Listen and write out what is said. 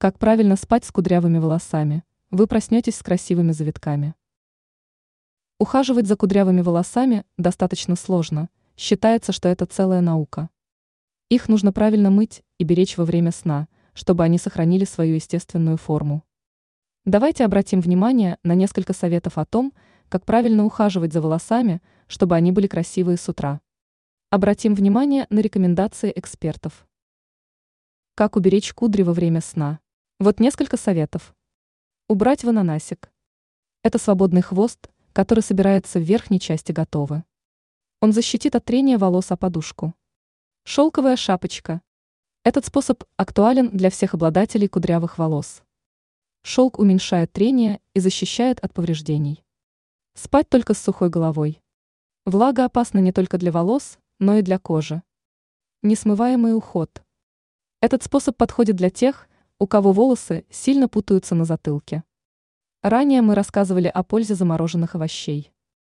Как правильно спать с кудрявыми волосами? Вы проснетесь с красивыми завитками. Ухаживать за кудрявыми волосами достаточно сложно. Считается, что это целая наука. Их нужно правильно мыть и беречь во время сна, чтобы они сохранили свою естественную форму. Давайте обратим внимание на несколько советов о том, как правильно ухаживать за волосами, чтобы они были красивые с утра. Обратим внимание на рекомендации экспертов. Как уберечь кудри во время сна? Вот несколько советов. Убрать в ананасик. Это свободный хвост, который собирается в верхней части готовы. Он защитит от трения волос о подушку. Шелковая шапочка. Этот способ актуален для всех обладателей кудрявых волос. Шелк уменьшает трение и защищает от повреждений. Спать только с сухой головой. Влага опасна не только для волос, но и для кожи. Несмываемый уход. Этот способ подходит для тех, у кого волосы сильно путаются на затылке. Ранее мы рассказывали о пользе замороженных овощей.